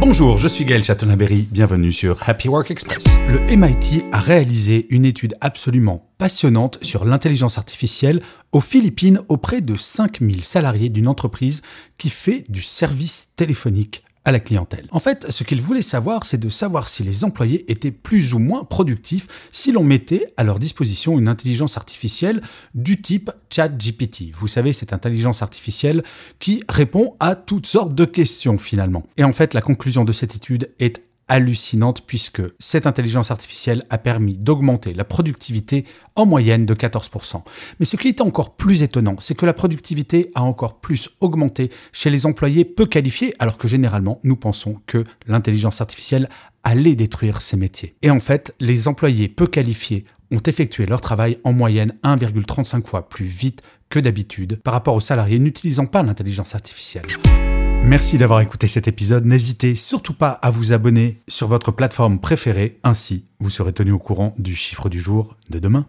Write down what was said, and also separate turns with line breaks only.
Bonjour, je suis Gaël Chatonaberry, bienvenue sur Happy Work Express. Le MIT a réalisé une étude absolument passionnante sur l'intelligence artificielle aux Philippines auprès de 5000 salariés d'une entreprise qui fait du service téléphonique à la clientèle. En fait, ce qu'ils voulaient savoir, c'est de savoir si les employés étaient plus ou moins productifs si l'on mettait à leur disposition une intelligence artificielle du type ChatGPT. Vous savez, cette intelligence artificielle qui répond à toutes sortes de questions finalement. Et en fait, la conclusion de cette étude est hallucinante puisque cette intelligence artificielle a permis d'augmenter la productivité en moyenne de 14%. Mais ce qui est encore plus étonnant, c'est que la productivité a encore plus augmenté chez les employés peu qualifiés, alors que généralement nous pensons que l'intelligence artificielle allait détruire ces métiers. Et en fait, les employés peu qualifiés ont effectué leur travail en moyenne 1,35 fois plus vite que d'habitude par rapport aux salariés n'utilisant pas l'intelligence artificielle. Merci d'avoir écouté cet épisode. N'hésitez surtout pas à vous abonner sur votre plateforme préférée. Ainsi, vous serez tenu au courant du chiffre du jour de demain.